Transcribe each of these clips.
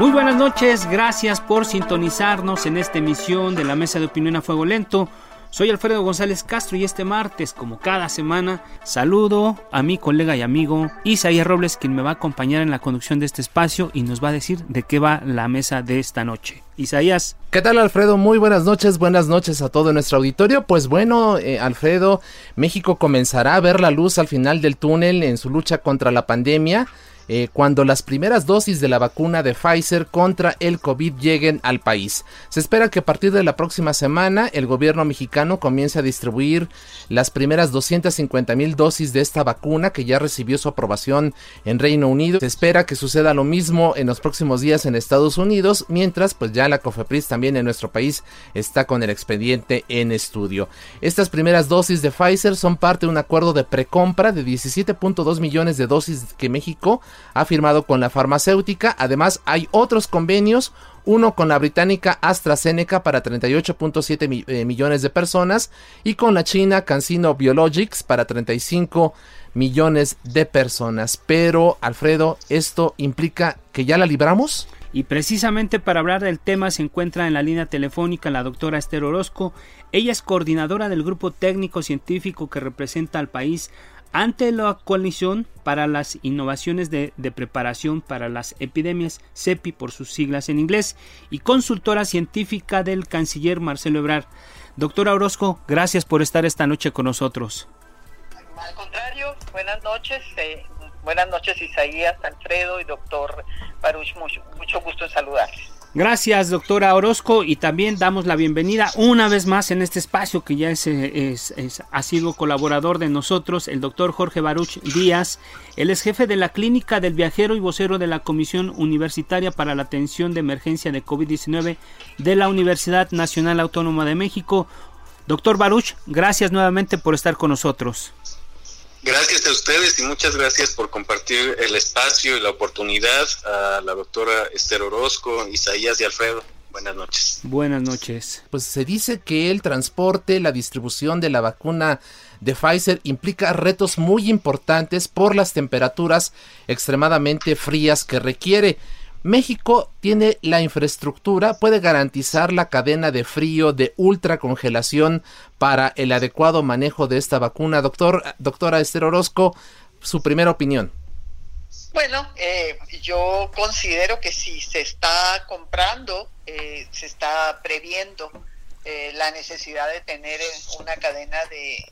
Muy buenas noches, gracias por sintonizarnos en esta emisión de la Mesa de Opinión a Fuego Lento. Soy Alfredo González Castro y este martes, como cada semana, saludo a mi colega y amigo Isaías Robles, quien me va a acompañar en la conducción de este espacio y nos va a decir de qué va la mesa de esta noche. Isaías. ¿Qué tal Alfredo? Muy buenas noches, buenas noches a todo nuestro auditorio. Pues bueno, eh, Alfredo, México comenzará a ver la luz al final del túnel en su lucha contra la pandemia. Eh, cuando las primeras dosis de la vacuna de Pfizer contra el COVID lleguen al país. Se espera que a partir de la próxima semana el gobierno mexicano comience a distribuir las primeras 250 mil dosis de esta vacuna que ya recibió su aprobación en Reino Unido. Se espera que suceda lo mismo en los próximos días en Estados Unidos, mientras pues ya la COFEPRIS también en nuestro país está con el expediente en estudio. Estas primeras dosis de Pfizer son parte de un acuerdo de precompra de 17.2 millones de dosis que México ha firmado con la farmacéutica. Además, hay otros convenios, uno con la británica AstraZeneca para 38.7 eh, millones de personas y con la china CanSino Biologics para 35 millones de personas. Pero, Alfredo, ¿esto implica que ya la libramos? Y precisamente para hablar del tema se encuentra en la línea telefónica la doctora Esther Orozco. Ella es coordinadora del grupo técnico científico que representa al país ante la coalición para las innovaciones de, preparación para las epidemias, CEPI por sus siglas en inglés, y consultora científica del canciller Marcelo Ebrard. Doctora Orozco, gracias por estar esta noche con nosotros. Al contrario, buenas noches. Eh, buenas noches Isaías, Alfredo y doctor Baruch. mucho gusto en saludarles. Gracias, doctora Orozco, y también damos la bienvenida una vez más en este espacio que ya es, ha sido colaborador de nosotros, el doctor Jorge Baruch Díaz. Él es jefe de la clínica del viajero y vocero de la Comisión Universitaria para la Atención de Emergencia de COVID-19 de la Universidad Nacional Autónoma de México. Doctor Baruch, gracias nuevamente por estar con nosotros. Gracias a ustedes y muchas gracias por compartir el espacio y la oportunidad a la doctora Esther Orozco, Isaías y Alfredo. Buenas noches. Buenas noches. Pues se dice que el transporte, la distribución de la vacuna de Pfizer implica retos muy importantes por las temperaturas extremadamente frías que requiere. México tiene la infraestructura, puede garantizar la cadena de frío de ultracongelación para el adecuado manejo de esta vacuna. Doctor, doctora Esther Orozco, su primera opinión. Bueno, eh, yo considero que si se está comprando, eh, se está previendo eh, la necesidad de tener una cadena de,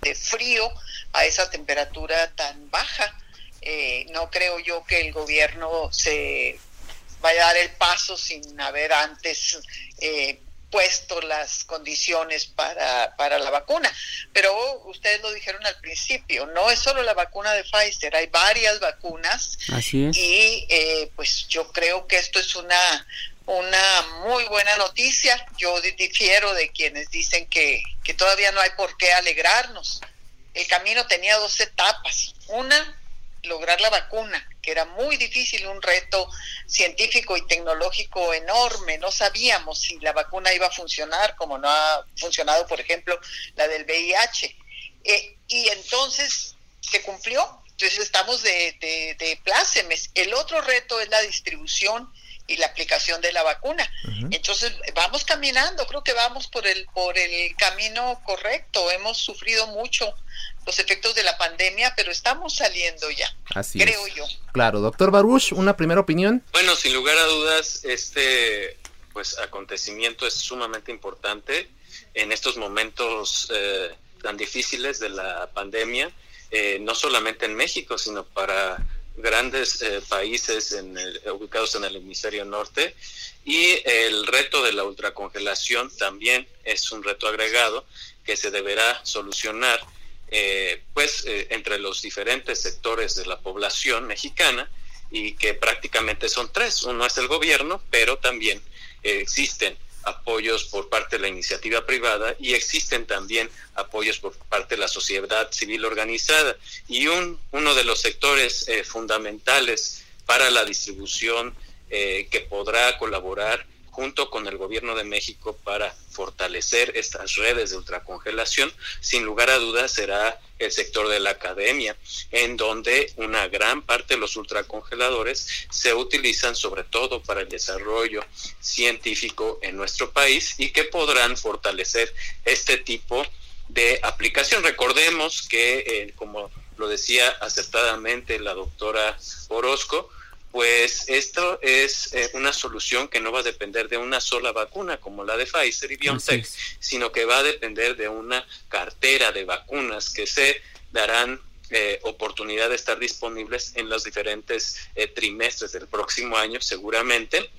de frío a esa temperatura tan baja eh, no creo yo que el gobierno se vaya a dar el paso sin haber antes eh, puesto las condiciones para, para la vacuna. Pero ustedes lo dijeron al principio, no es solo la vacuna de Pfizer, hay varias vacunas. Así es. Y eh, pues yo creo que esto es una, una muy buena noticia. Yo difiero de quienes dicen que, que todavía no hay por qué alegrarnos. El camino tenía dos etapas. Una, lograr la vacuna, que era muy difícil, un reto científico y tecnológico enorme. No sabíamos si la vacuna iba a funcionar, como no ha funcionado, por ejemplo, la del VIH. Eh, y entonces se cumplió. Entonces estamos de, de, de plácemes. El otro reto es la distribución y la aplicación de la vacuna. Entonces vamos caminando, creo que vamos por el por el camino correcto. Hemos sufrido mucho los efectos de la pandemia, pero estamos saliendo ya. Así creo yo. Claro, doctor Baruch, una primera opinión. Bueno, sin lugar a dudas, este pues acontecimiento es sumamente importante en estos momentos eh, tan difíciles de la pandemia, eh, no solamente en México, sino para grandes eh, países en ubicados en el hemisferio norte. Y el reto de la ultracongelación también es un reto agregado que se deberá solucionar pues entre los diferentes sectores de la población mexicana y que prácticamente son tres. Uno es el gobierno, pero también existen apoyos por parte de la iniciativa privada y existen también apoyos por parte de la sociedad civil organizada. Y un, uno de los sectores eh, fundamentales para la distribución eh, que podrá colaborar junto con el gobierno de México para fortalecer estas redes de ultracongelación, sin lugar a dudas será el sector de la academia, en donde una gran parte de los ultracongeladores se utilizan sobre todo para el desarrollo científico en nuestro país y que podrán fortalecer este tipo de aplicación. Recordemos que, eh, como lo decía acertadamente la doctora Orozco, pues esto es eh, una solución que no va a depender de una sola vacuna como la de Pfizer y BioNTech, sino que va a depender de una cartera de vacunas que se darán eh, oportunidad de estar disponibles en los diferentes eh, trimestres del próximo año seguramente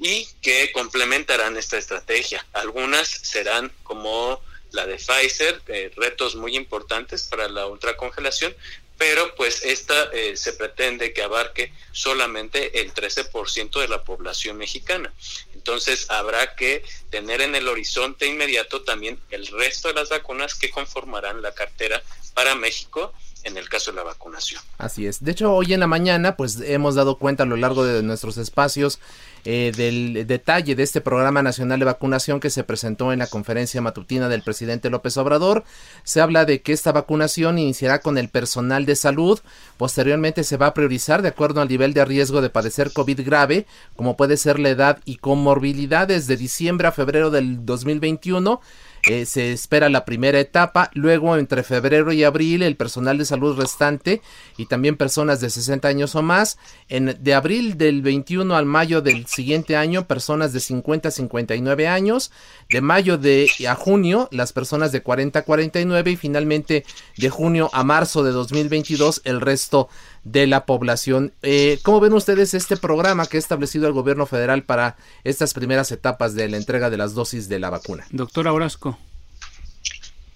y que complementarán esta estrategia. Algunas serán como la de Pfizer, retos muy importantes para la ultracongelación, pero pues esta eh, se pretende que abarque solamente el 13% de la población mexicana. Entonces habrá que tener en el horizonte inmediato también el resto de las vacunas que conformarán la cartera para México en el caso de la vacunación. Así es. De hecho, hoy en la mañana, pues hemos dado cuenta a lo largo de nuestros espacios eh, del detalle de este programa nacional de vacunación que se presentó en la conferencia matutina del presidente López Obrador. Se habla de que esta vacunación iniciará con el personal de salud. Posteriormente se va a priorizar de acuerdo al nivel de riesgo de padecer COVID grave, como puede ser la edad y comorbilidades de diciembre a febrero del 2021 eh, se espera la primera etapa, luego entre febrero y abril el personal de salud restante y también personas de 60 años o más, en, de abril del 21 al mayo del siguiente año personas de 50 a 59 años, de mayo de a junio las personas de 40 a 49 y finalmente de junio a marzo de 2022 el resto de la población. Eh, ¿Cómo ven ustedes este programa que ha establecido el gobierno federal para estas primeras etapas de la entrega de las dosis de la vacuna? Doctora Orozco.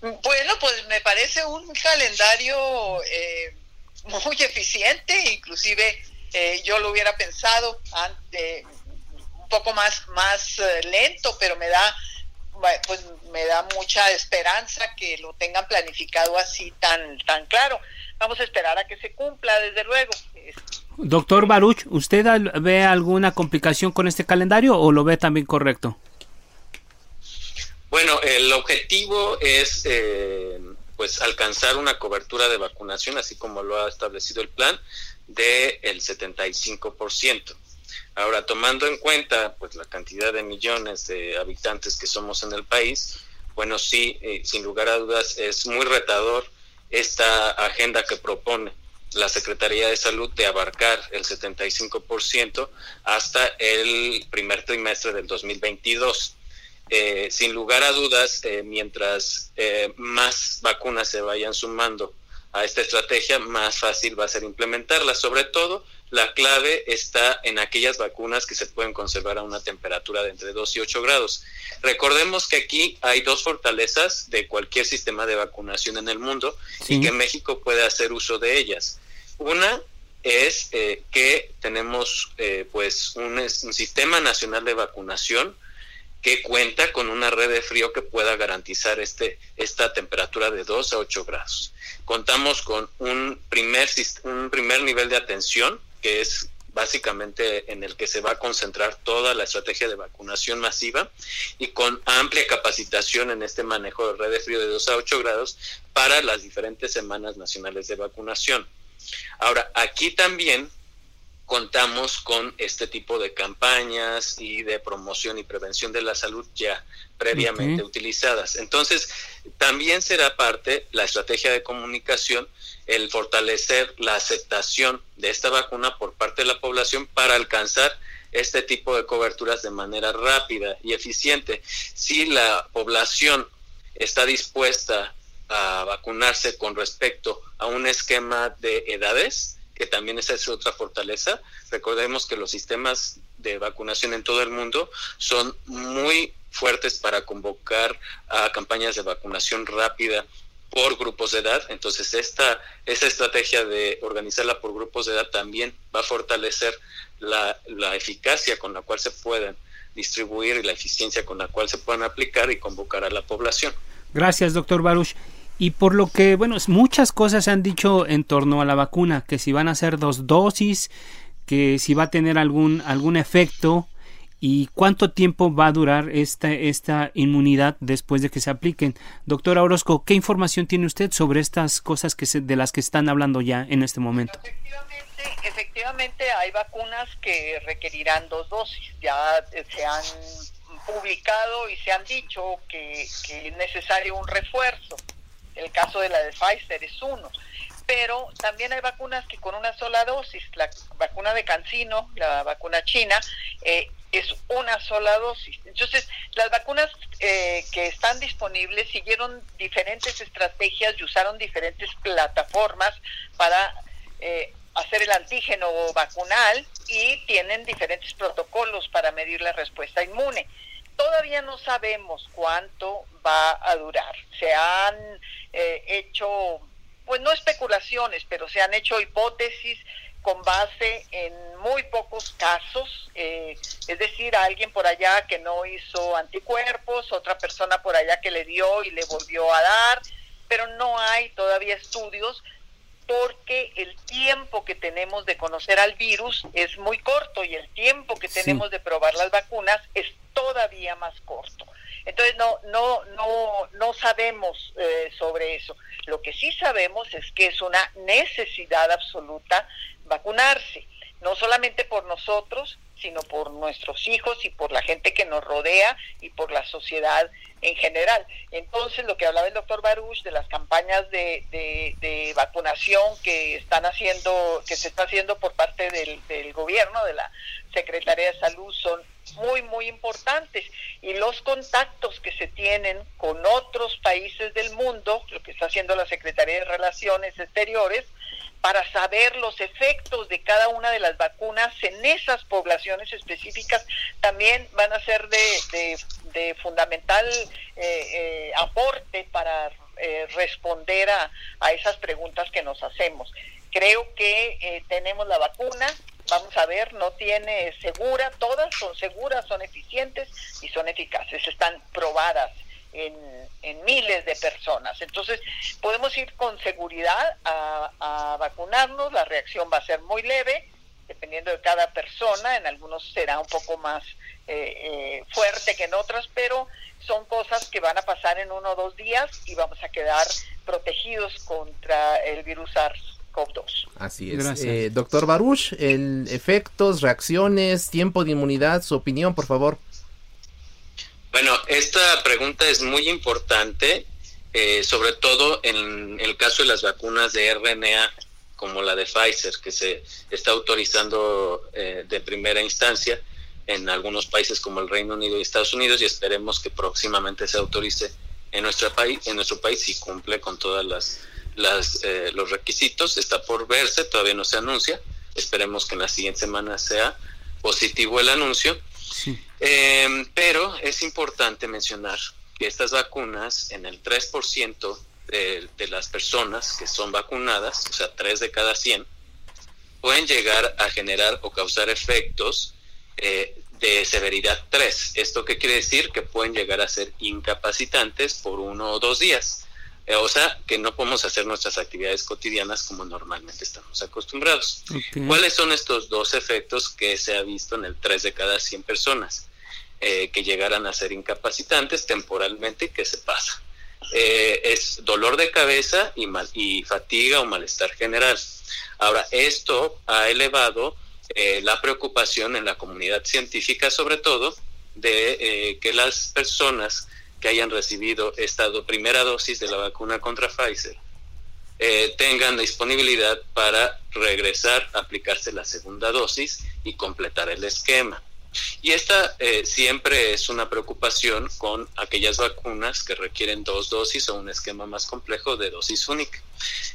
Bueno, pues me parece un calendario eh, muy eficiente, inclusive eh, yo lo hubiera pensado ante, un poco más, más lento, pero me da pues me da mucha esperanza que lo tengan planificado así tan tan claro vamos a esperar a que se cumpla, desde luego. Doctor Baruch, ¿usted ve alguna complicación con este calendario o lo ve también correcto? Bueno, el objetivo es eh, pues alcanzar una cobertura de vacunación, así como lo ha establecido el plan, del el 75%. Ahora, tomando en cuenta pues la cantidad de millones de habitantes que somos en el país, bueno, sí, eh, sin lugar a dudas es muy retador esta agenda que propone la Secretaría de Salud de abarcar el 75% hasta el primer trimestre del 2022. Eh, sin lugar a dudas, eh, mientras eh, más vacunas se vayan sumando a esta estrategia, más fácil va a ser implementarla, sobre todo la clave está en aquellas vacunas que se pueden conservar a una temperatura de entre 2 y 8 grados. Recordemos que aquí hay dos fortalezas de cualquier sistema de vacunación en el mundo y que México puede hacer uso de ellas. Una es eh, que tenemos eh, pues un, un sistema nacional de vacunación que cuenta con una red de frío que pueda garantizar este, esta temperatura de 2 a 8 grados. Contamos con un primer, un primer nivel de atención que es básicamente en el que se va a concentrar toda la estrategia de vacunación masiva y con amplia capacitación en este manejo de red de frío de 2 a 8 grados para las diferentes semanas nacionales de vacunación. Ahora, aquí también contamos con este tipo de campañas y de promoción y prevención de la salud ya previamente utilizadas. Entonces, también será parte la estrategia de comunicación el fortalecer la aceptación de esta vacuna por parte de la población para alcanzar este tipo de coberturas de manera rápida y eficiente. Si la población está dispuesta a vacunarse con respecto a un esquema de edades, que también esa es otra fortaleza. Recordemos que los sistemas de vacunación en todo el mundo son muy fuertes para convocar a campañas de vacunación rápida por grupos de edad. Entonces, esta, esta estrategia de organizarla por grupos de edad también va a fortalecer la, la eficacia con la cual se pueden distribuir y la eficiencia con la cual se pueden aplicar y convocar a la población. Gracias, doctor Baruch. Y por lo que, bueno, muchas cosas se han dicho en torno a la vacuna, que si van a ser dos dosis, que si va a tener algún, algún efecto y cuánto tiempo va a durar esta, esta inmunidad después de que se apliquen. Doctora Orozco, ¿qué información tiene usted sobre estas cosas que se, de las que están hablando ya en este momento? Efectivamente, efectivamente hay vacunas que requerirán dos dosis. Ya se han publicado y se han dicho que es necesario un refuerzo. De la de Pfizer es uno. Pero también hay vacunas que con una sola dosis, la vacuna de Cancino, la vacuna china, eh, es una sola dosis. Entonces, las vacunas eh, que están disponibles siguieron diferentes estrategias y usaron diferentes plataformas para eh, hacer el antígeno vacunal y tienen diferentes protocolos para medir la respuesta inmune. Todavía no sabemos cuánto va a durar. Se han eh, hecho, pues no especulaciones, pero se han hecho hipótesis con base en muy pocos casos, eh, es decir, alguien por allá que no hizo anticuerpos, otra persona por allá que le dio y le volvió a dar, pero no hay todavía estudios porque el tiempo que tenemos de conocer al virus es muy corto y el tiempo que tenemos de probar las vacunas es todavía más corto. Entonces no no no no sabemos eh, sobre eso. Lo que sí sabemos es que es una necesidad absoluta vacunarse, no solamente por nosotros, sino por nuestros hijos y por la gente que nos rodea y por la sociedad en general. Entonces, lo que hablaba el doctor Baruch de las campañas de, de, vacunación que están haciendo, que se está haciendo por parte del, del gobierno, de la Secretaría de Salud, son muy, muy importantes. Y los contactos que se tienen con otros países del mundo, lo que está haciendo la Secretaría de Relaciones Exteriores, para saber los efectos de cada una de las vacunas en esas poblaciones específicas, también van a ser de, de, fundamental eh, eh, aporte para eh, responder a, a, esas preguntas que nos hacemos. Creo que tenemos la vacuna, vamos a ver, no tiene segura, todas son seguras, son eficientes y son eficaces, están probadas en, en miles de personas. Entonces, podemos ir con seguridad a, a vacunarnos, la reacción va a ser muy leve, dependiendo de cada persona, en algunos será un poco más eh, eh, fuerte que en otras, pero son cosas que van a pasar en uno o dos días y vamos a quedar protegidos contra el virus SARS. Así es. Eh, doctor Baruch, el efectos, reacciones, tiempo de inmunidad, su opinión, por favor. Bueno, esta pregunta es muy importante, eh, sobre todo en el caso de las vacunas de RNA, como la de Pfizer, que se está autorizando eh, de primera instancia en algunos países como el Reino Unido y Estados Unidos, y esperemos que próximamente se autorice en nuestro país, en nuestro país si cumple con todas las las, eh, los requisitos, está por verse, todavía no se anuncia, esperemos que en la siguiente semana sea positivo el anuncio, em, pero es importante mencionar que estas vacunas en el 3% de, de, las personas que son vacunadas, o sea, 3 de cada 100, pueden llegar a generar o causar efectos eh, de severidad 3. ¿Esto qué quiere decir? Que pueden llegar a ser incapacitantes por uno o dos días. Eh, o sea, que no podemos hacer nuestras actividades cotidianas como normalmente estamos acostumbrados. ¿Cuáles son estos dos efectos que se ha visto en el 3 de cada 100 personas? Eh, que llegaran a ser incapacitantes temporalmente que se pasa. Eh, es dolor de cabeza y, mal, y fatiga o malestar general. Ahora, esto ha elevado eh, la preocupación en la comunidad científica, sobre todo, de eh, que las personas que hayan recibido esta primera dosis de la vacuna contra Pfizer eh, tengan disponibilidad para regresar a aplicarse la segunda dosis y completar el esquema. Y esta eh, siempre es una preocupación con aquellas vacunas que requieren dos dosis o un esquema más complejo de dosis única.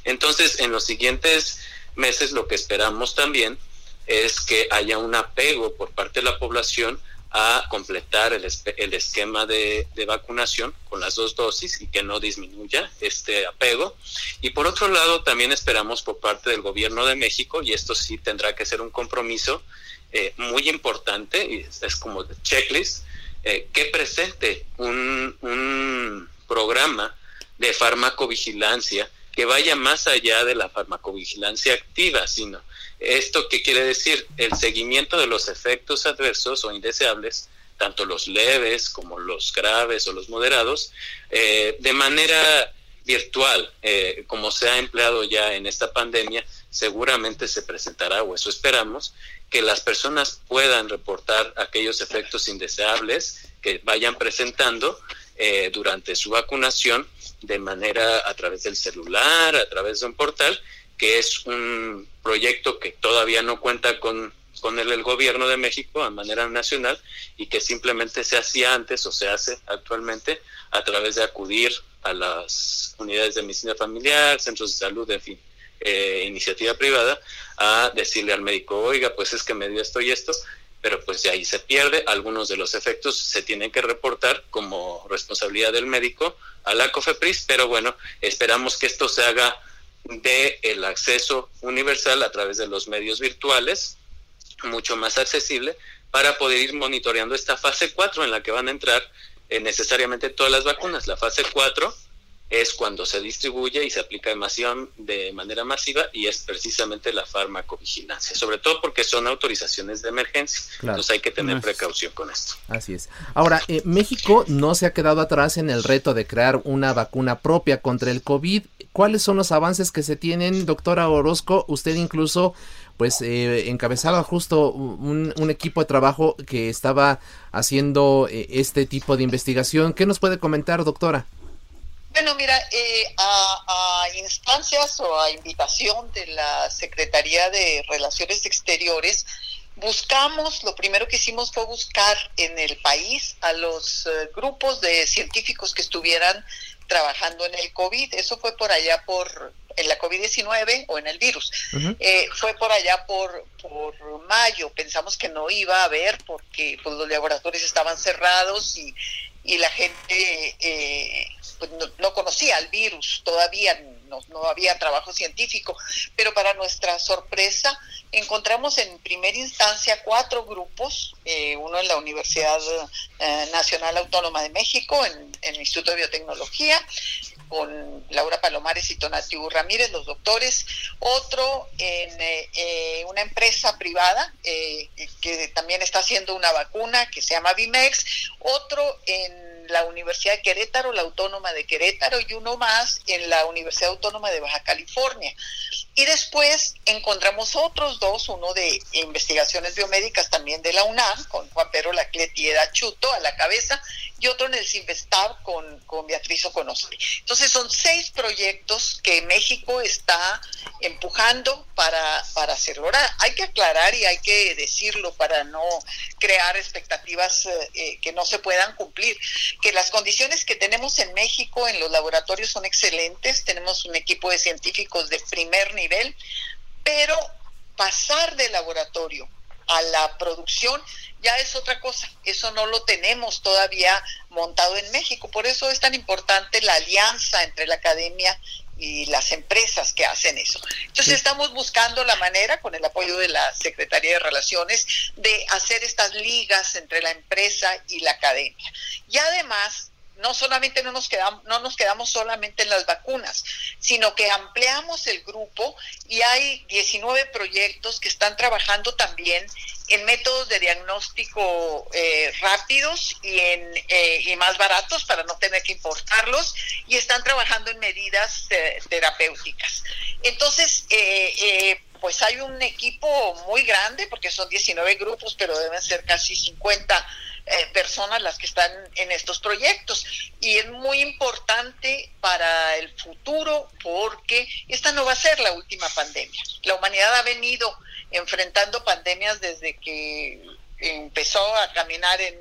Entonces, en los siguientes meses lo que esperamos también es que haya un apego por parte de la población a completar el, el esquema de, vacunación con las dos dosis y que no disminuya este apego. Y por otro lado, también esperamos por parte del gobierno de México, y esto sí tendrá que ser un compromiso eh, muy importante, y es, como de checklist, eh, que presente un, un programa de farmacovigilancia que vaya más allá de la farmacovigilancia activa, sino ¿Esto qué quiere decir? El seguimiento de los efectos adversos o indeseables, tanto los leves como los graves o los moderados, eh, de manera virtual, eh, como se ha empleado ya en esta pandemia, seguramente se presentará, o eso esperamos, que las personas puedan reportar aquellos efectos indeseables que vayan presentando eh, durante su vacunación de manera a través del celular, a través de un portal, que es un proyecto que todavía no cuenta con, con el, gobierno de México a manera nacional y que simplemente se hacía antes o se hace actualmente a través de acudir a las unidades de medicina familiar, centros de salud, en fin, eh, iniciativa privada, a decirle al médico, oiga, pues es que me dio esto y esto, pero pues de ahí se pierde, algunos de los efectos se tienen que reportar como responsabilidad del médico a la COFEPRIS, pero bueno, esperamos que esto se haga de el acceso universal a través de los medios virtuales, mucho más accesible, para poder ir monitoreando esta fase 4 en la que van a entrar eh, necesariamente todas las vacunas. La fase 4 es cuando se distribuye y se aplica de manera masiva y es precisamente la farmacovigilancia, sobre todo porque son autorizaciones de emergencia. Entonces hay que tener precaución con esto. Así es. Ahora, eh, México no se ha quedado atrás en el reto de crear una vacuna propia contra el COVID. ¿Cuáles son los avances que se tienen, doctora Orozco? Usted incluso pues eh, encabezaba justo un, equipo de trabajo que estaba haciendo eh, este tipo de investigación. ¿Qué nos puede comentar, doctora? Bueno, mira, eh, a, instancias o a invitación de la Secretaría de Relaciones Exteriores, buscamos, lo primero que hicimos fue buscar en el país a los eh, grupos de científicos que estuvieran trabajando en el COVID. Eso fue por allá por, en la COVID-19 o en el virus. Eh, fue por allá por, por mayo. Pensamos que no iba a haber porque pues, los laboratorios estaban cerrados y, y la gente eh, pues no, conocía el virus, todavía no, no, había trabajo científico, pero para nuestra sorpresa encontramos en primera instancia cuatro grupos, eh, uno en la Universidad eh, Nacional Autónoma de México, en, el Instituto de Biotecnología, con Laura Palomares y Tonatiu Ramírez, los doctores, otro en eh, una empresa privada que también está haciendo una vacuna que se llama Vimex, otro en la Universidad de Querétaro, la Autónoma de Querétaro y uno más en la Universidad Autónoma de Baja California. Y después encontramos otros dos, uno de investigaciones biomédicas también de la UNAM, con Juan Pedro Lacleti y Chuto a la cabeza, y otro en el Sinvestab con, con Beatriz Oconostre. Entonces son seis proyectos que México está empujando para, para hacerlo. Ahora hay que aclarar y hay que decirlo para no crear expectativas eh, eh, que no se puedan cumplir, que las condiciones que tenemos en México en los laboratorios son excelentes, tenemos un equipo de científicos de primer nivel, pero pasar de laboratorio a la producción ya es otra cosa. Eso no lo tenemos todavía montado en México. Por eso es tan importante la alianza entre la academia y las empresas que hacen eso. Entonces estamos buscando la manera, con el apoyo de la Secretaría de Relaciones, de hacer estas ligas entre la empresa y la academia. Y además no solamente no nos quedamos, no nos quedamos solamente en las vacunas, sino que ampliamos el grupo y hay 19 proyectos que están trabajando también en métodos de diagnóstico eh, rápidos y, en, eh, más baratos para no tener que importarlos y están trabajando en medidas eh, terapéuticas. Entonces, pues hay un equipo muy grande, porque son 19 grupos, pero deben ser casi 50 eh, personas las que están en estos proyectos. Y es muy importante para el futuro porque esta no va a ser la última pandemia. La humanidad ha venido enfrentando pandemias desde que empezó a caminar en,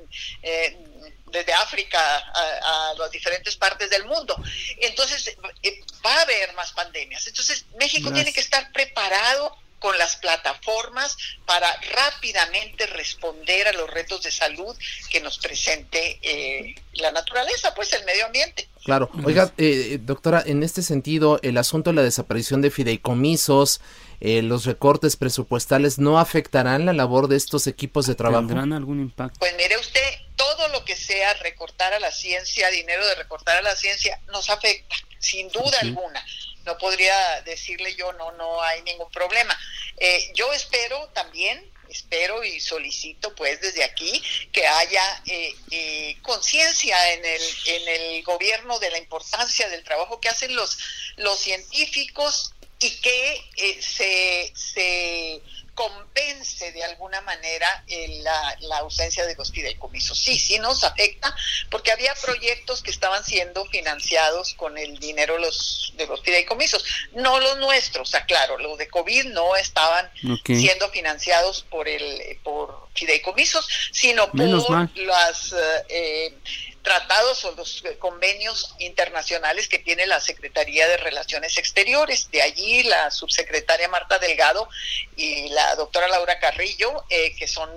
desde África a, las diferentes partes del mundo. Entonces, eh, va a haber más pandemias. Entonces, México tiene que estar preparado con las plataformas para rápidamente responder a los retos de salud que nos presente eh, la naturaleza, pues el medio ambiente. Claro, oiga, eh, doctora, en este sentido, el asunto de la desaparición de fideicomisos, eh, los recortes presupuestales, ¿no afectarán la labor de estos equipos de trabajo? ¿Tendrán algún impacto? Pues mire usted, todo lo que sea recortar a la ciencia, dinero de recortar a la ciencia, nos afecta, sin duda alguna no podría decirle yo no, no hay ningún problema. Eh, yo espero también, espero y solicito pues desde aquí que haya eh, eh, conciencia en el, en el gobierno de la importancia del trabajo que hacen los, los científicos y que se, se compense de alguna manera la, la, ausencia de los fideicomisos. Sí, sí nos afecta porque había proyectos que estaban siendo financiados con el dinero los, de los fideicomisos, no los nuestros, aclaro, los de COVID no estaban siendo financiados por el por fideicomisos, sino por las eh, tratados o los convenios internacionales que tiene la Secretaría de Relaciones Exteriores. De allí la subsecretaria Marta Delgado y la doctora Laura Carrillo, eh, que son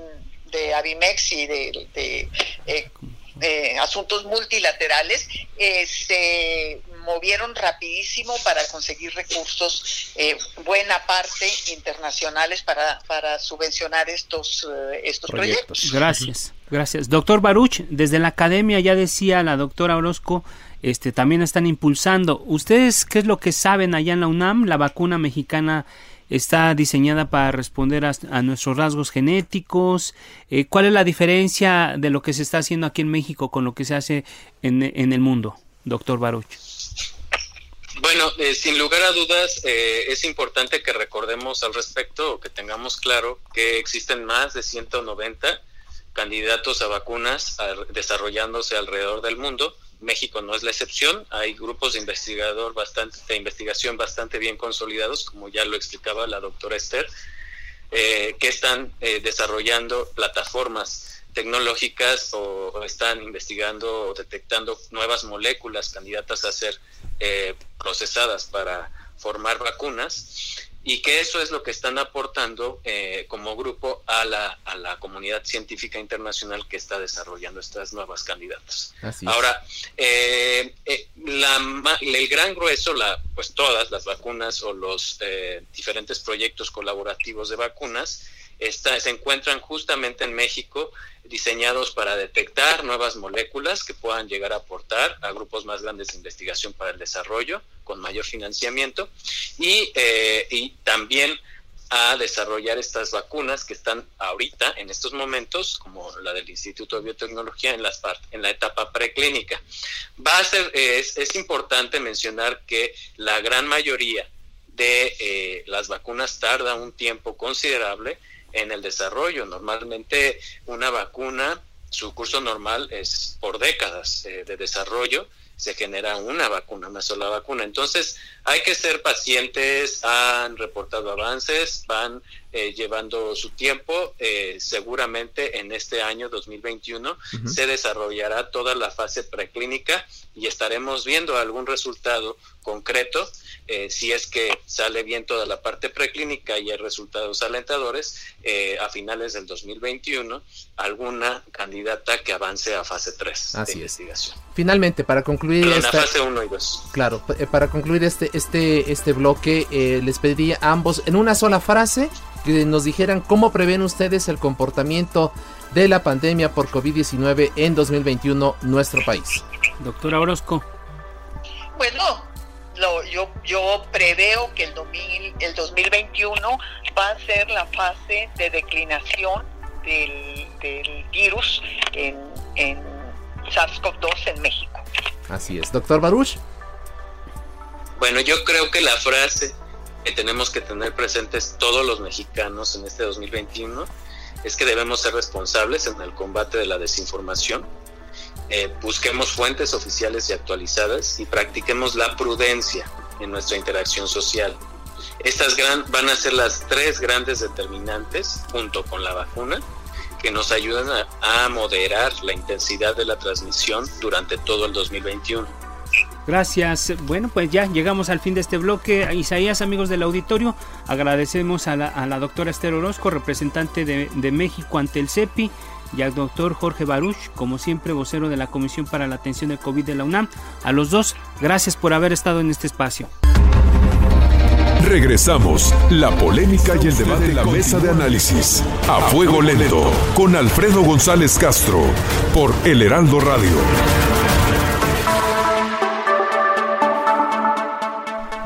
de Avimex y de, eh, asuntos multilaterales, eh, se movieron rapidísimo para conseguir recursos, eh, buena parte internacionales para, para subvencionar estos, eh, estos proyectos. Gracias, gracias. Doctor Baruch, desde la academia ya decía la doctora Orozco, este, también están impulsando. ¿Ustedes qué es lo que saben allá en la UNAM? La vacuna mexicana está diseñada para responder a, nuestros rasgos genéticos. Eh, ¿Cuál es la diferencia de lo que se está haciendo aquí en México con lo que se hace en, en el mundo, doctor Baruch? Bueno, eh, sin lugar a dudas, eh, es importante que recordemos al respecto o que tengamos claro que existen más de 190 candidatos a vacunas desarrollándose alrededor del mundo. México no es la excepción. Hay grupos de investigador bastante, de investigación bastante bien consolidados, como ya lo explicaba la doctora Esther, eh, que están desarrollando plataformas tecnológicas o, están investigando o detectando nuevas moléculas candidatas a ser eh, procesadas para formar vacunas y que eso es lo que están aportando eh, como grupo a la, a la comunidad científica internacional que está desarrollando estas nuevas candidatas. Ahora, eh, el gran grueso, la, pues todas las vacunas o los diferentes proyectos colaborativos de vacunas, se encuentran justamente en México diseñados para detectar nuevas moléculas que puedan llegar a aportar a grupos más grandes de investigación para el desarrollo con mayor financiamiento y, eh, y también a desarrollar estas vacunas que están ahorita en estos momentos, como la del Instituto de Biotecnología en, las en la etapa preclínica. Va a ser, es, es importante mencionar que la gran mayoría de eh, las vacunas tarda un tiempo considerable en el desarrollo. Normalmente una vacuna, su curso normal es por décadas eh, de desarrollo, se genera una vacuna, una sola vacuna. Entonces hay que ser pacientes, han reportado avances, van eh, llevando su tiempo. Eh, seguramente en este año 2021 se desarrollará toda la fase preclínica y estaremos viendo algún resultado concreto eh, si es que sale bien toda la parte preclínica y hay resultados alentadores, eh, a finales del 2021, alguna candidata que avance a fase 3 Así de investigación. Finalmente, para concluir esta... fase 1 y 2. Claro, eh, para concluir este, este, este bloque, les pediría a ambos en una sola frase que nos dijeran cómo prevén ustedes el comportamiento de la pandemia por COVID-19 en 2021 nuestro país. Doctora Orozco. Bueno, yo, yo preveo que el, 2000, el 2021 va a ser la fase de declinación del, virus en, en SARS-CoV-2 en México. Así es. Doctor Baruch. Bueno, yo creo que la frase que tenemos que tener presentes todos los mexicanos en este 2021 es que debemos ser responsables en el combate de la desinformación, eh, busquemos fuentes oficiales y actualizadas y practiquemos la prudencia en nuestra interacción social. Estas van a ser las tres grandes determinantes, junto con la vacuna, que nos ayudan a moderar la intensidad de la transmisión durante todo el 2021. Gracias. Bueno, pues ya llegamos al fin de este bloque. Isaías, amigos del auditorio, agradecemos a la, a la doctora Esther Orozco, representante de, de, México ante el CEPI, y al doctor Jorge Baruch, como siempre, vocero de la Comisión para la Atención del COVID de la UNAM. A los dos, gracias por haber estado en este espacio. Regresamos. La polémica y el debate en la mesa de análisis. A fuego lento. Con Alfredo González Castro. Por El Heraldo Radio.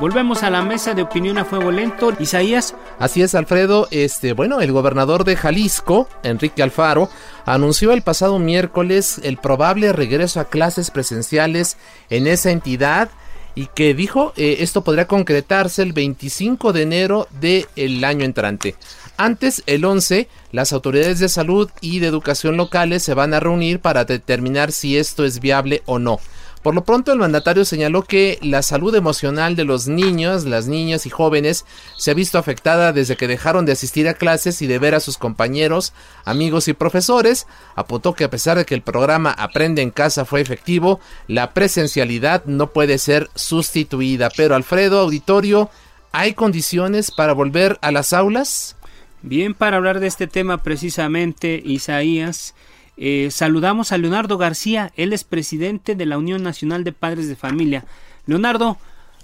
Volvemos a la mesa de opinión a fuego lento. Isaías. Así es, Alfredo. Este, bueno, el gobernador de Jalisco, Enrique Alfaro, anunció el pasado miércoles el probable regreso a clases presenciales en esa entidad y que dijo eh, esto podría concretarse el 25 de enero del año entrante. Antes, el 11, las autoridades de salud y de educación locales se van a reunir para determinar si esto es viable o no. Por lo pronto, el mandatario señaló que la salud emocional de los niños, las niñas y jóvenes se ha visto afectada desde que dejaron de asistir a clases y de ver a sus compañeros, amigos y profesores. Apuntó que a pesar de que el programa Aprende en casa fue efectivo, la presencialidad no puede ser sustituida. Pero Alfredo, auditorio, ¿hay condiciones para volver a las aulas? Bien, para hablar de este tema precisamente, Isaías, eh, saludamos a Leonardo García, él es presidente de la Unión Nacional de Padres de Familia. Leonardo,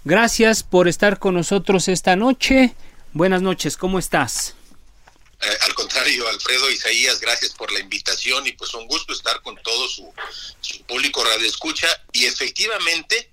gracias por estar con nosotros esta noche. Buenas noches, ¿cómo estás? Eh, al contrario, Alfredo Isaías, gracias por la invitación y pues un gusto estar con todo su, su público radio escucha y efectivamente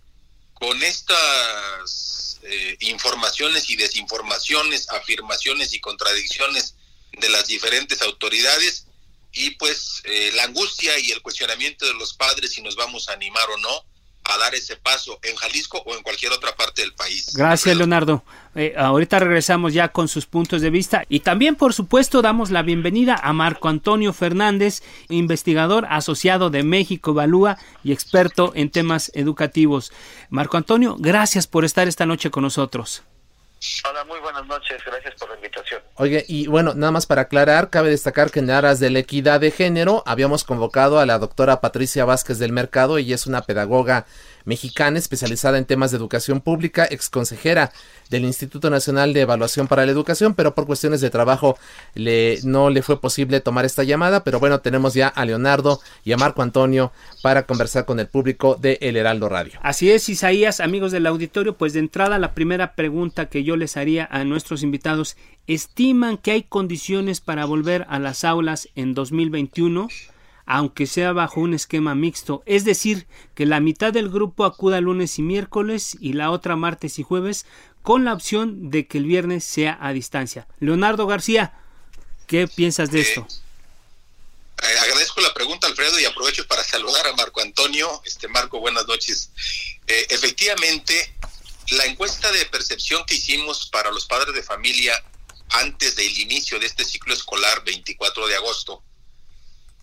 con estas eh, informaciones y desinformaciones, afirmaciones y contradicciones de las diferentes autoridades, y pues eh, la angustia y el cuestionamiento de los padres si nos vamos a animar o no a dar ese paso en Jalisco o en cualquier otra parte del país. Gracias, Leonardo. Eh, ahorita regresamos ya con sus puntos de vista y también, por supuesto, damos la bienvenida a Marco Antonio Fernández, investigador asociado de México Evalúa y experto en temas educativos. Marco Antonio, gracias por estar esta noche con nosotros. Hola, muy buenas noches, gracias por la invitación. Oye, y bueno, nada más para aclarar, cabe destacar que en aras de la equidad de género habíamos convocado a la doctora Patricia Vázquez del Mercado, ella es una pedagoga mexicana especializada en temas de educación pública, ex consejera del Instituto Nacional de Evaluación para la Educación, pero por cuestiones de trabajo le, no le fue posible tomar esta llamada, pero bueno, tenemos ya a Leonardo y a Marco Antonio para conversar con el público de El Heraldo Radio. Así es, Isaías, amigos del auditorio, pues de entrada la primera pregunta que yo les haría a nuestros invitados, ¿estiman que hay condiciones para volver a las aulas en 2021? Aunque sea bajo un esquema mixto, es decir, que la mitad del grupo acuda lunes y miércoles y la otra martes y jueves, con la opción de que el viernes sea a distancia. Leonardo García, ¿qué piensas de esto? Eh, agradezco la pregunta, Alfredo, y aprovecho para saludar a Marco Antonio. Este Marco, buenas noches. Eh, efectivamente, la encuesta de percepción que hicimos para los padres de familia antes del inicio de este ciclo escolar, 24 de agosto,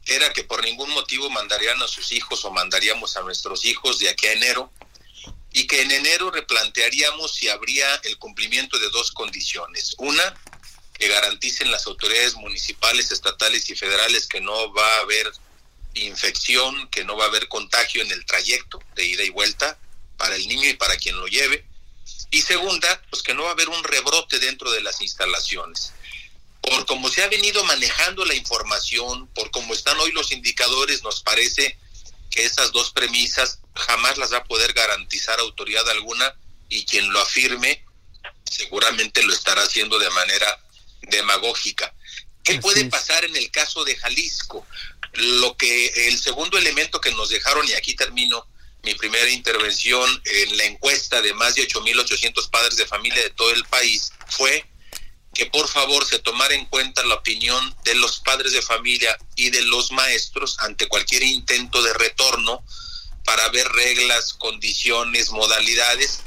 era que por ningún motivo mandarían a sus hijos o mandaríamos a nuestros hijos de aquí a enero y que en enero replantearíamos si habría el cumplimiento de dos condiciones. Una, que garanticen las autoridades municipales, estatales y federales que no va a haber infección, que no va a haber contagio en el trayecto de ida y vuelta para el niño y para quien lo lleve. Y segunda, pues que no va a haber un rebrote dentro de las instalaciones por cómo se ha venido manejando la información, por cómo están hoy los indicadores, nos parece que esas dos premisas jamás las va a poder garantizar autoridad alguna y quien lo afirme seguramente lo estará haciendo de manera demagógica. ¿Qué puede pasar en el caso de Jalisco? Lo que el segundo elemento que nos dejaron, y aquí termino mi primera intervención en la encuesta de más de 8.800 padres de familia de todo el país, fue que por favor se tomara en cuenta la opinión de los padres de familia y de los maestros ante cualquier intento de retorno para ver reglas, condiciones, modalidades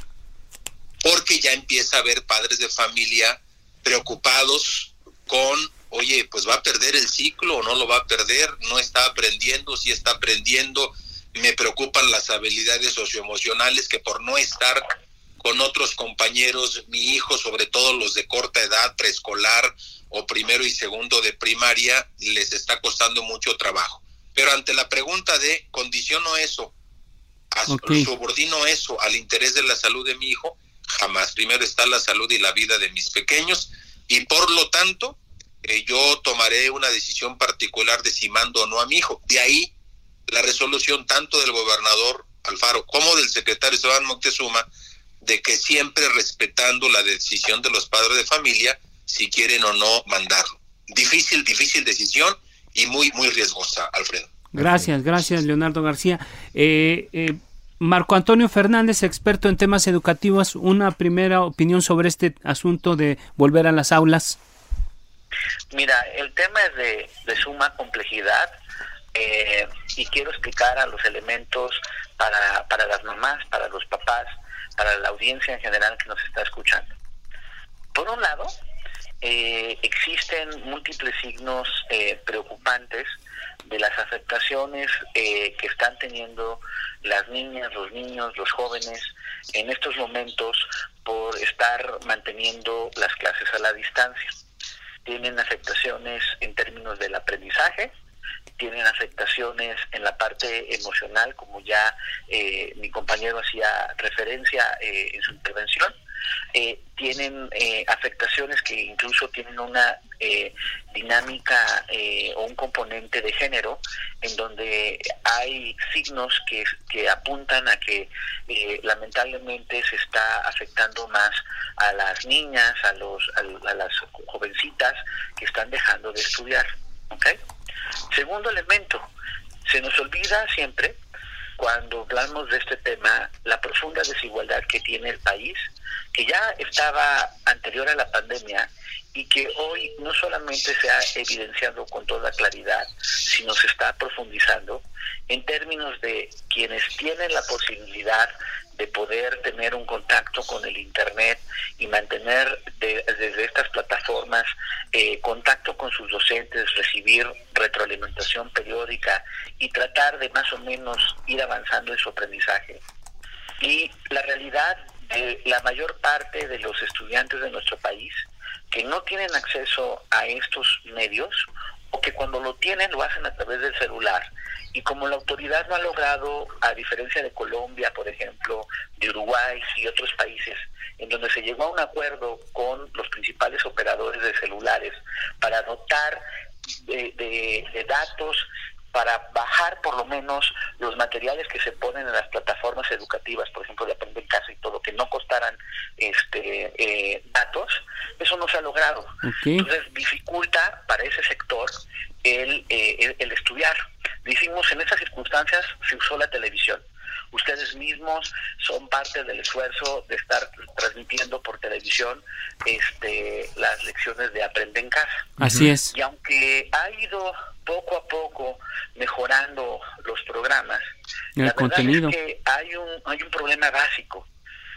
porque ya empieza a haber padres de familia preocupados con, oye, pues va a perder el ciclo o no lo va a perder, no está aprendiendo, si está aprendiendo, me preocupan las habilidades socioemocionales que por no estar con otros compañeros, mi hijo, sobre todo los de corta edad, preescolar o primero y segundo de primaria, les está costando mucho trabajo. Pero ante la pregunta de condiciono eso, subordino eso al interés de la salud de mi hijo, jamás. Primero está la salud y la vida de mis pequeños y por lo tanto eh, yo tomaré una decisión particular de si mando o no a mi hijo. De ahí la resolución tanto del gobernador Alfaro como del secretario Esteban Moctezuma de que siempre respetando la decisión de los padres de familia si quieren o no mandarlo. Difícil, difícil decisión y muy, muy riesgosa, Alfredo. Gracias, gracias, Leonardo García. Eh, eh, Marco Antonio Fernández, experto en temas educativos, una primera opinión sobre este asunto de volver a las aulas. Mira, el tema es de, suma complejidad eh, y quiero explicar a los elementos para, para las mamás, para los papás, para la audiencia en general que nos está escuchando. Por un lado, eh, existen múltiples signos eh, preocupantes de las afectaciones eh, que están teniendo las niñas, los niños, los jóvenes en estos momentos por estar manteniendo las clases a la distancia. Tienen afectaciones en términos del aprendizaje, tienen afectaciones en la parte emocional, como ya eh, mi compañero hacía referencia eh, en su intervención, eh, tienen eh, afectaciones que incluso tienen una eh, dinámica o un componente de género en donde hay signos que, que apuntan a que lamentablemente se está afectando más a las niñas, a, los, a, las jovencitas que están dejando de estudiar. ¿okay? Segundo elemento, se nos olvida siempre cuando hablamos de este tema la profunda desigualdad que tiene el país que ya estaba anterior a la pandemia y que hoy no solamente se ha evidenciado con toda claridad, sino se está profundizando en términos de quienes tienen la posibilidad de poder tener un contacto con el Internet y mantener desde estas plataformas eh, contacto con sus docentes, recibir retroalimentación periódica y tratar de más o menos ir avanzando en su aprendizaje. Y la realidad la mayor parte de los estudiantes de nuestro país que no tienen acceso a estos medios o que cuando lo tienen lo hacen a través del celular. Y como la autoridad no ha logrado, a diferencia de Colombia, por ejemplo, de Uruguay y otros países, en donde se llegó a un acuerdo con los principales operadores de celulares para dotar de, de datos para bajar por lo menos los materiales que se ponen en las plataformas educativas, por ejemplo, de aprender en casa y todo, que no costaran este eh, datos, eso no se ha logrado. Entonces dificulta para ese sector el, eh, el, estudiar. Decimos, en esas circunstancias se usó la televisión ustedes mismos son parte del esfuerzo de estar transmitiendo por televisión este, las lecciones de Aprende en Casa. Así es. Y aunque ha ido poco a poco mejorando los programas, el la contenido. Verdad es que hay un, hay un problema básico.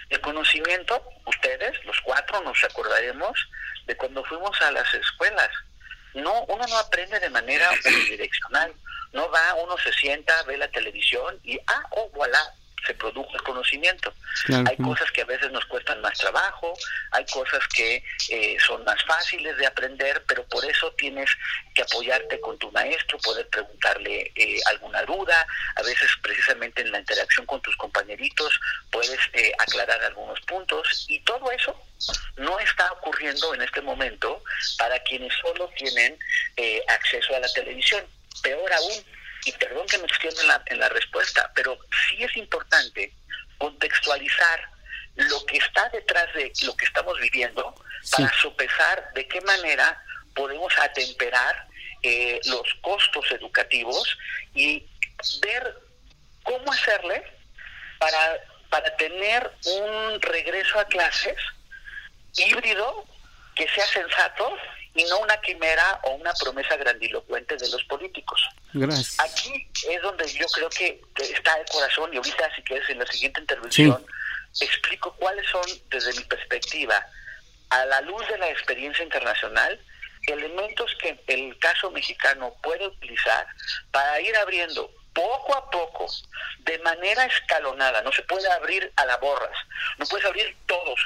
El conocimiento, ustedes, los cuatro, nos acordaremos de cuando fuimos a las escuelas. No, uno no aprende de manera unidireccional. No va, uno se sienta, ve la televisión y, ah, oh, voilà, se produjo el conocimiento. hay cosas que a veces nos cuestan más trabajo, hay cosas que eh, son más fáciles de aprender, pero por eso tienes que apoyarte con tu maestro, poder preguntarle eh, alguna duda, a veces precisamente en la interacción con tus compañeritos puedes eh, aclarar algunos puntos y todo eso no está ocurriendo en este momento para quienes solo tienen acceso a la televisión. Peor aún, y perdón que me extienda en la, en la respuesta, pero sí es importante contextualizar lo que está detrás de lo que estamos viviendo para sopesar de qué manera podemos atemperar eh, los costos educativos y ver cómo hacerle para, para tener un regreso a clases híbrido que sea sensato y no una quimera o una promesa grandilocuente de los políticos. Aquí es donde yo creo que está el corazón y ahorita si quieres en la siguiente intervención explico cuáles son, desde mi perspectiva, a la luz de la experiencia internacional, elementos que el caso mexicano puede utilizar para ir abriendo poco a poco, de manera escalonada, no se puede abrir a la borras, no puedes abrir todos,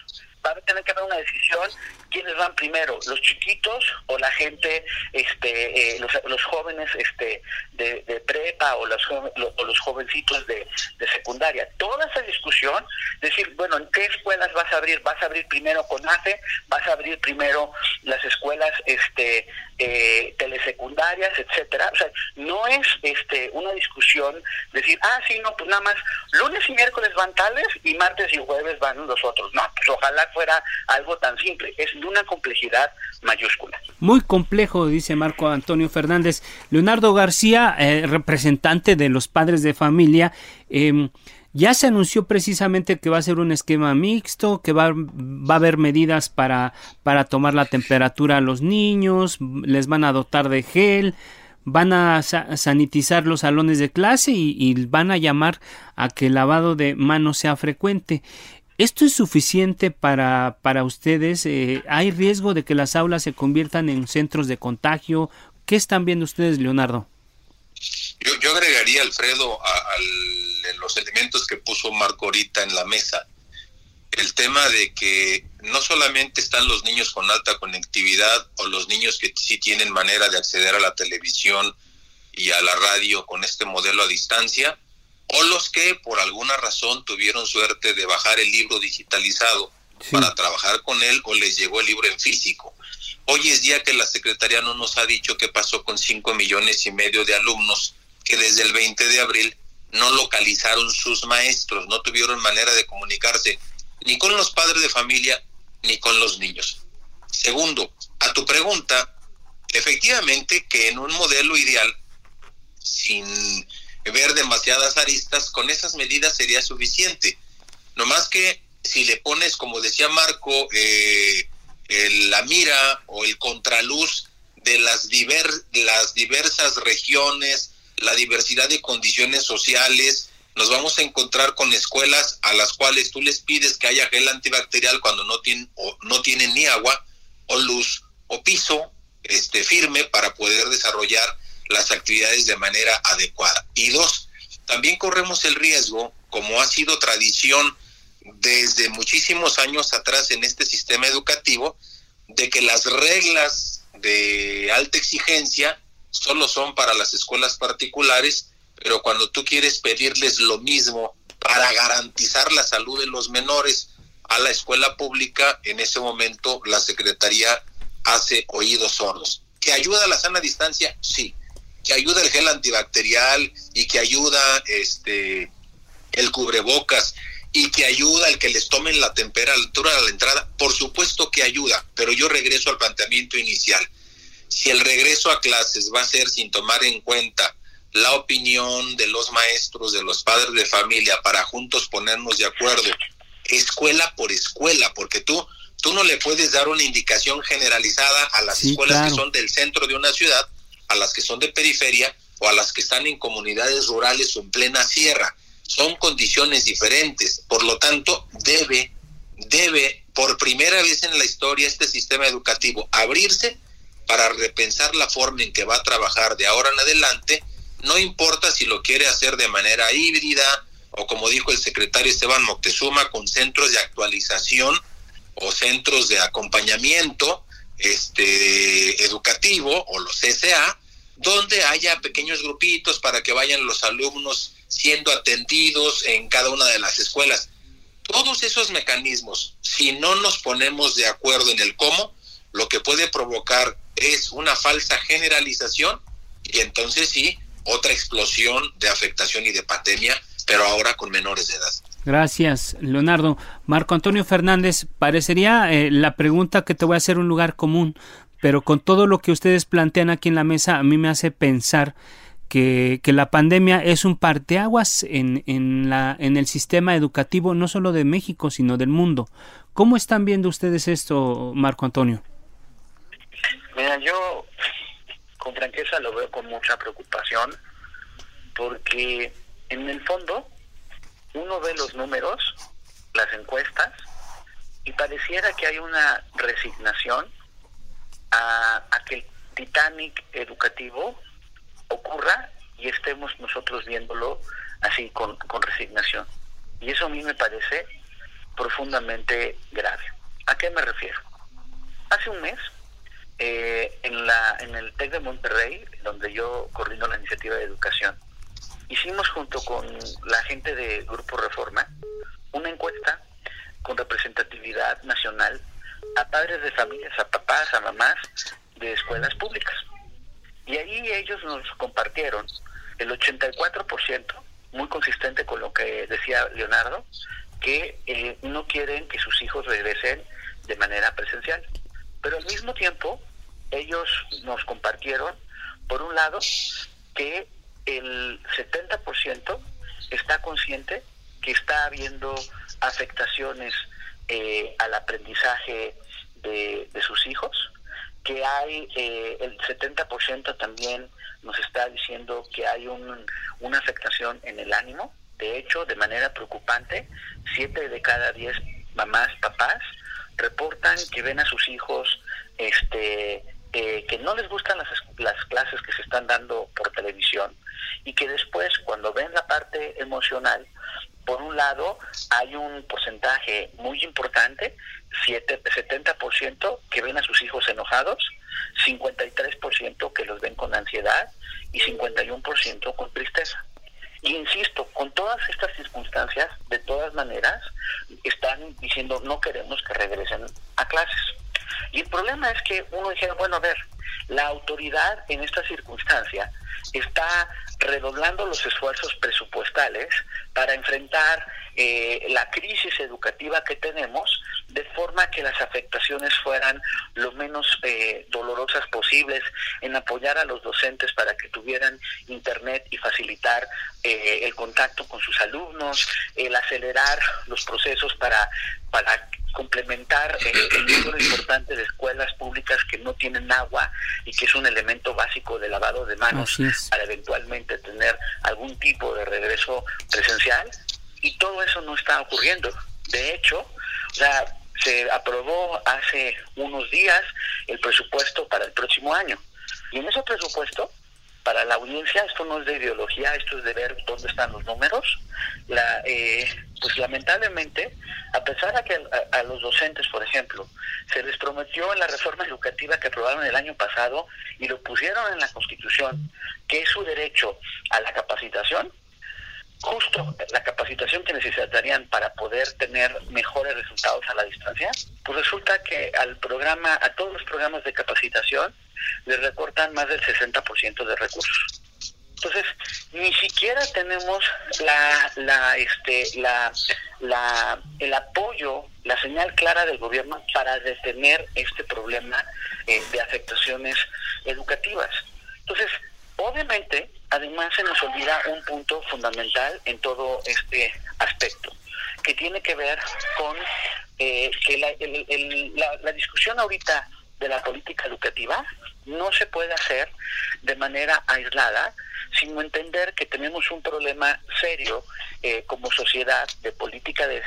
va a tener que haber una decisión quiénes van primero, los chiquitos o la gente, este, eh, los, jóvenes este, de, prepa o los, los jovencitos de, secundaria. Toda esa discusión, decir, bueno, ¿en qué escuelas vas a abrir? ¿Vas a abrir primero con AFE? ¿Vas a abrir primero las escuelas este, eh, telesecundarias, etcétera? O sea, no es este, una discusión decir, ah, sí, no, pues nada más, lunes y miércoles van tales y martes y jueves van los otros. No, pues ojalá fuera algo tan simple. Es de una complejidad mayúscula. Muy complejo, dice Marco Antonio Fernández. Leonardo García, eh, representante de los padres de familia, em, ya se anunció precisamente que va a ser un esquema mixto, que va, a haber medidas para, para tomar la temperatura a los niños, les van a dotar de gel, van a sanitizar los salones de clase y, y, van a llamar a que el lavado de manos sea frecuente. ¿Esto es suficiente para, para ustedes? Eh, ¿Hay riesgo de que las aulas se conviertan en centros de contagio? ¿Qué están viendo ustedes, Leonardo? Yo, agregaría, Alfredo, a, los elementos que puso Marco ahorita en la mesa. El tema de que no solamente están los niños con alta conectividad o los niños que sí tienen manera de acceder a la televisión y a la radio con este modelo a distancia, o los que por alguna razón tuvieron suerte de bajar el libro digitalizado para trabajar con él o les llegó el libro en físico. Hoy es día que la Secretaría no nos ha dicho qué pasó con 5 millones y medio de alumnos que desde el 20 de abril no localizaron sus maestros, no tuvieron manera de comunicarse ni con los padres de familia ni con los niños. Segundo, a tu pregunta, efectivamente que en un modelo ideal, sin ver demasiadas aristas, con esas medidas sería suficiente. No más que si le pones, como decía Marco, eh, la mira o el contraluz de las, diver, las diversas regiones, la diversidad de condiciones sociales, nos vamos a encontrar con escuelas a las cuales tú les pides que haya gel antibacterial cuando no tienen, o no tienen ni agua o luz o piso este firme para poder desarrollar las actividades de manera adecuada. Y dos, también corremos el riesgo, como ha sido tradición desde muchísimos años atrás en este sistema educativo, de que las reglas de alta exigencia solo son para las escuelas particulares, pero cuando tú quieres pedirles lo mismo para garantizar la salud de los menores a la escuela pública, en ese momento la Secretaría hace oídos sordos. ¿Que ayuda a la sana distancia? Sí que ayuda el gel antibacterial y que ayuda este el cubrebocas y que ayuda el que les tomen la temperatura a la entrada, por supuesto que ayuda, pero yo regreso al planteamiento inicial. Si el regreso a clases va a ser sin tomar en cuenta la opinión de los maestros, de los padres de familia, para juntos ponernos de acuerdo, escuela por escuela, porque tú, tú no le puedes dar una indicación generalizada a las escuelas que son del centro de una ciudad, a las que son de periferia o a las que están en comunidades rurales o en plena sierra. Son condiciones diferentes. Por lo tanto, debe, debe, por primera vez en la historia, este sistema educativo abrirse para repensar la forma en que va a trabajar de ahora en adelante, no importa si lo quiere hacer de manera híbrida o como dijo el secretario Esteban Moctezuma, con centros de actualización o centros de acompañamiento, este educativo o los CSA, donde haya pequeños grupitos para que vayan los alumnos siendo atendidos en cada una de las escuelas. Todos esos mecanismos, si no nos ponemos de acuerdo en el cómo, lo que puede provocar es una falsa generalización y entonces sí, otra explosión de afectación y de pandemia, pero ahora con menores de edad. Gracias, Leonardo. Marco Antonio Fernández, parecería eh, la pregunta que te voy a hacer un lugar común, pero con todo lo que ustedes plantean aquí en la mesa, a mí me hace pensar que, que la pandemia es un parteaguas en, en, la, en el sistema educativo, no solo de México, sino del mundo. ¿Cómo están viendo ustedes esto, Marco Antonio? Mira, yo con franqueza lo veo con mucha preocupación, porque en el fondo uno ve los números, las encuestas y pareciera que hay una resignación a, que el Titanic educativo ocurra y estemos nosotros viéndolo así con, con resignación. Y eso a mí me parece profundamente grave. ¿A qué me refiero? Hace un mes, eh, en, la, en el TEC de Monterrey, donde yo coordino la iniciativa de educación, hicimos junto con la gente de Grupo Reforma una encuesta con representatividad nacional a padres de familias, a papás, a mamás de escuelas públicas. Y ahí ellos nos compartieron el 84%, muy consistente con lo que decía Leonardo, que eh, no quieren que sus hijos regresen de manera presencial. Pero al mismo tiempo, ellos nos compartieron, por un lado, que el 70% está consciente que está habiendo afectaciones eh, al aprendizaje de, sus hijos, que hay eh, el 70% también nos está diciendo que hay una afectación en el ánimo. De hecho, de manera preocupante, 7 de cada 10 mamás, papás, reportan que ven a sus hijos este, eh, que no les gustan las, las clases que se están dando por televisión y que después cuando ven la parte emocional, por un lado hay un porcentaje muy importante, 7, 70% que ven a sus hijos enojados, 53% que los ven con ansiedad y 51% con tristeza. Y insisto, con todas estas circunstancias, de todas maneras, están diciendo no queremos que regresen a clases. Y el problema es que uno dijera, bueno, a ver, la autoridad en esta circunstancia está redoblando los esfuerzos presupuestales para enfrentar eh, la crisis educativa que tenemos de forma que las afectaciones fueran lo menos eh, dolorosas posibles en apoyar a los docentes para que tuvieran internet y facilitar eh, el contacto con sus alumnos, el acelerar los procesos para, para complementar el número importante de escuelas públicas que no tienen agua y que es un elemento básico de lavado de manos para eventualmente tener algún tipo de regreso presencial y todo eso no está ocurriendo. De hecho, se aprobó hace unos días el presupuesto para el próximo año y en ese presupuesto para la audiencia esto no es de ideología, esto es de ver dónde están los números. La, eh, pues lamentablemente, a pesar de que a, los docentes, por ejemplo, se les prometió en la reforma educativa que aprobaron el año pasado y lo pusieron en la Constitución, que es su derecho a la capacitación, justo la capacitación que necesitarían para poder tener mejores resultados a la distancia, pues resulta que al programa, a todos los programas de capacitación, les recortan más del 60% de recursos. Entonces, ni siquiera tenemos la, la, este, la, la, el apoyo, la señal clara del gobierno para detener este problema eh, de afectaciones educativas. Entonces, obviamente, además se nos olvida un punto fundamental en todo este aspecto, que tiene que ver con eh, que la, la, la discusión ahorita de la política educativa no se puede hacer de manera aislada, sino entender que tenemos un problema serio eh, como sociedad de política de,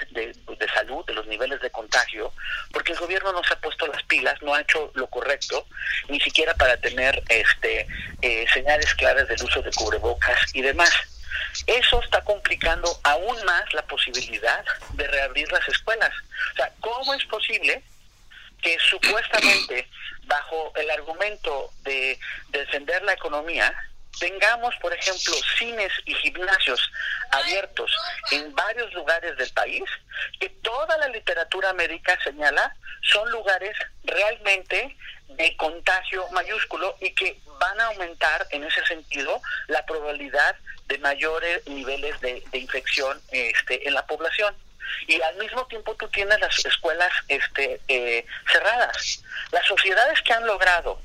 salud, de los niveles de contagio, porque el gobierno no se ha puesto las pilas, no ha hecho lo correcto, ni siquiera para tener este eh, señales claras del uso de cubrebocas y demás. Eso está complicando aún más la posibilidad de reabrir las escuelas. O sea, ¿cómo es posible que supuestamente bajo el argumento de defender la economía, tengamos, por ejemplo, cines y gimnasios abiertos en varios lugares del país, que toda la literatura médica señala son lugares realmente de contagio mayúsculo y que van a aumentar en ese sentido la probabilidad de mayores niveles de, infección este, en la población y al mismo tiempo tú tienes las escuelas este, eh, cerradas. Las sociedades que han logrado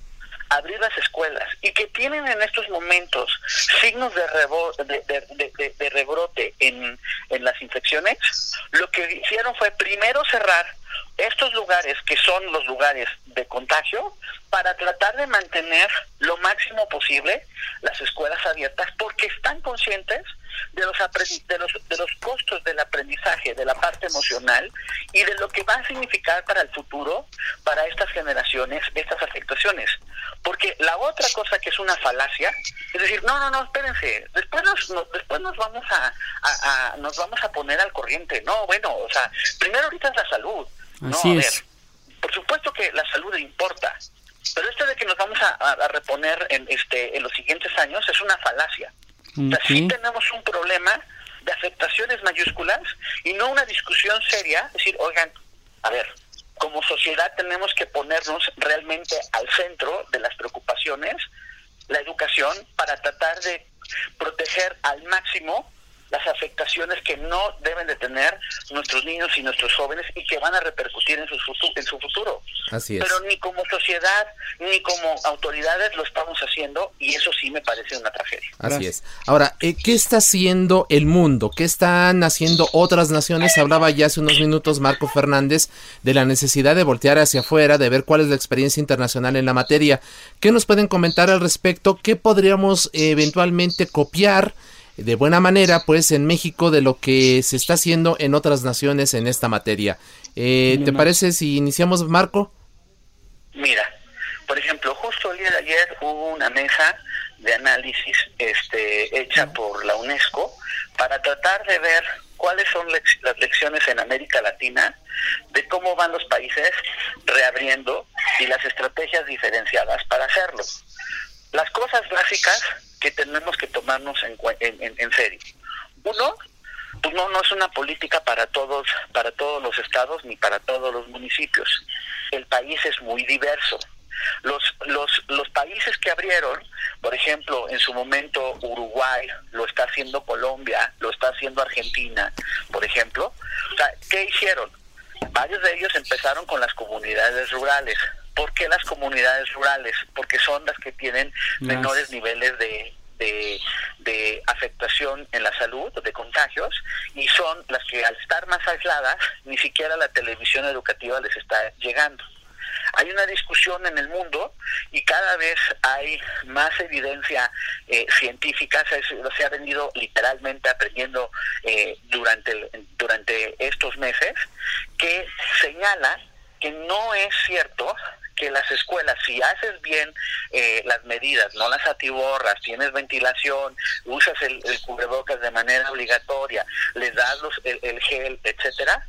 abrir las escuelas y que tienen en estos momentos signos de, de, rebrote en, en las infecciones, lo que hicieron fue primero cerrar estos lugares que son los lugares de contagio para tratar de mantener lo máximo posible las escuelas abiertas porque están conscientes de los, de los, de los costos del aprendizaje, de la parte emocional y de lo que va a significar para el futuro, para estas generaciones, estas afectaciones. Porque la otra cosa que es una falacia, es decir, no, no, no, espérense, después nos, después nos vamos a, nos vamos a poner al corriente. No, bueno, o sea, primero ahorita es la salud. no, a ver, por supuesto que la salud importa, pero esto de que nos vamos a, reponer en, este, en los siguientes años es una falacia. sí tenemos un problema de afectaciones mayúsculas y no una discusión seria, decir, oigan, a ver, como sociedad tenemos que ponernos realmente al centro de las preocupaciones, la educación, para tratar de proteger al máximo las afectaciones que no deben de tener nuestros niños y nuestros jóvenes y que van a repercutir en su, futuro, en su futuro. Así es. Pero ni como sociedad ni como autoridades lo estamos haciendo y eso sí me parece una tragedia. Así es. Ahora, eh, ¿qué está haciendo el mundo? ¿Qué están haciendo otras naciones? Hablaba ya hace unos minutos Marco Fernández de la necesidad de voltear hacia afuera, de ver cuál es la experiencia internacional en la materia. ¿Qué nos pueden comentar al respecto? ¿Qué podríamos eventualmente copiar? De buena manera pues en México de lo que se está haciendo en otras naciones en esta materia. Eh, ¿Te parece si iniciamos, Marco? Mira, por ejemplo, justo el día de ayer hubo una mesa de análisis este, hecha por la UNESCO para tratar de ver cuáles son las lecciones en América Latina de cómo van los países reabriendo y las estrategias diferenciadas para hacerlo. Las cosas básicas que tenemos que tomarnos en, en, serio. Uno, pues no, no es una política para todos, para todos los estados ni para todos los municipios. El país es muy diverso. Los, los, los países que abrieron, por ejemplo, en su momento Uruguay, lo está haciendo Colombia, lo está haciendo Argentina, por ejemplo. O sea, ¿qué hicieron? Varios de ellos empezaron con las comunidades rurales, ¿Por qué las comunidades rurales? Porque son las que tienen menores niveles de, de, afectación en la salud, de contagios, y son las que al estar más aisladas, ni siquiera la televisión educativa les está llegando. Hay una discusión en el mundo y cada vez hay más evidencia eh, científica, se, se, ha venido literalmente aprendiendo eh, durante, durante estos meses, que señala que no es cierto que las escuelas, si haces bien eh, las medidas, no las atiborras, tienes ventilación, usas el, cubrebocas de manera obligatoria, les das los, el, gel, etcétera,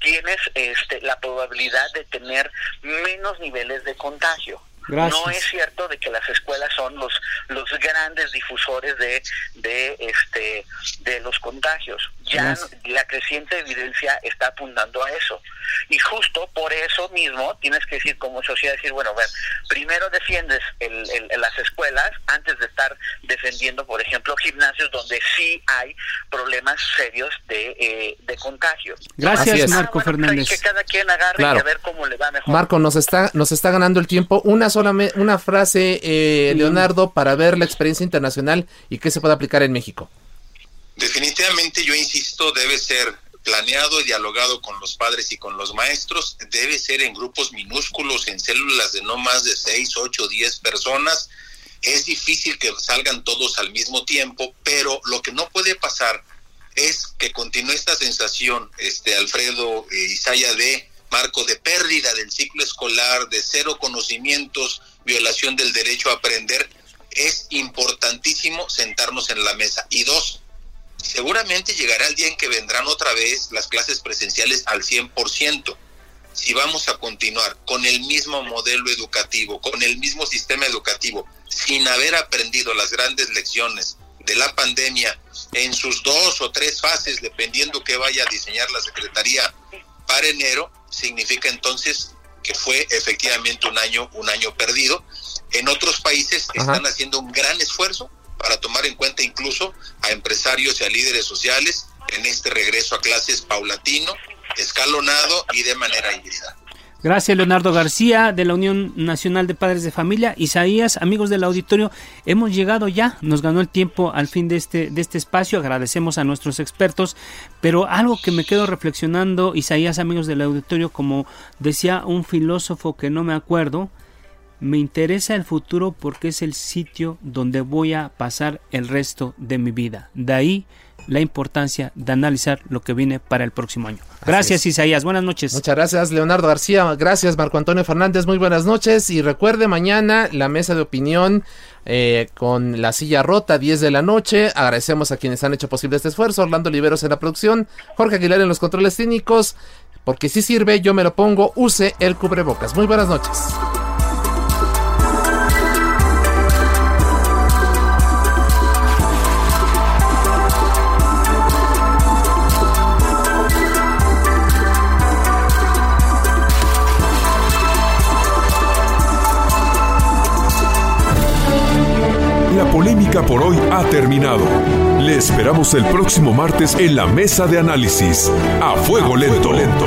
tienes este, la probabilidad de tener menos niveles de contagio. No es cierto de que las escuelas son los los grandes difusores de de este de los contagios. Ya la creciente evidencia está apuntando a eso. Y justo por eso mismo tienes que decir como sociedad decir, bueno, ver, primero defiendes el, las escuelas antes de estar defendiendo, por ejemplo, gimnasios donde sí hay problemas serios de, eh, de contagio. Gracias, Marco pues Fernández. que cada quien agarre y a ver cómo le va mejor. Marco, nos está nos está ganando el tiempo. Una solamente una frase, eh, Leonardo, para ver la experiencia internacional y qué se puede aplicar en México. Definitivamente, yo insisto, debe ser planeado y dialogado con los padres y con los maestros, debe ser en grupos minúsculos, en células de no más de 6, 8, 10 personas. Es difícil que salgan todos al mismo tiempo, pero lo que no puede pasar es que continúe esta sensación, este Alfredo eh, Isaya, de marco de pérdida del ciclo escolar, de cero conocimientos, violación del derecho a aprender, es importantísimo sentarnos en la mesa. Y dos, seguramente llegará el día en que vendrán otra vez las clases presenciales al 100%. Si vamos a continuar con el mismo modelo educativo, con el mismo sistema educativo, sin haber aprendido las grandes lecciones de la pandemia en sus dos o tres fases, dependiendo que vaya a diseñar la Secretaría para enero, significa entonces que fue efectivamente un año, un año perdido. En otros países están haciendo un gran esfuerzo para tomar en cuenta incluso a empresarios y a líderes sociales en este regreso a clases paulatino, escalonado y de manera híbrida. Gracias, Leonardo García, de la Unión Nacional de Padres de Familia. Isaías, amigos del auditorio, hemos llegado ya, nos ganó el tiempo al fin de este, de este espacio, agradecemos a nuestros expertos, pero algo que me quedo reflexionando, Isaías, amigos del auditorio, como decía un filósofo que no me acuerdo, me interesa el futuro porque es el sitio donde voy a pasar el resto de mi vida. De ahí la importancia de analizar lo que viene para el próximo año. Gracias Isaías, buenas noches. Muchas gracias Leonardo García, gracias Marco Antonio Fernández, muy buenas noches y recuerde mañana la mesa de opinión eh, con la silla rota, 10 de la noche. Agradecemos a quienes han hecho posible este esfuerzo. Orlando Oliveros en la producción, Jorge Aguilar en los controles técnicos. Porque si sirve, yo me lo pongo, use el cubrebocas. Muy buenas noches. Por hoy ha terminado. Le esperamos el próximo martes en la mesa de análisis. A fuego lento, lento.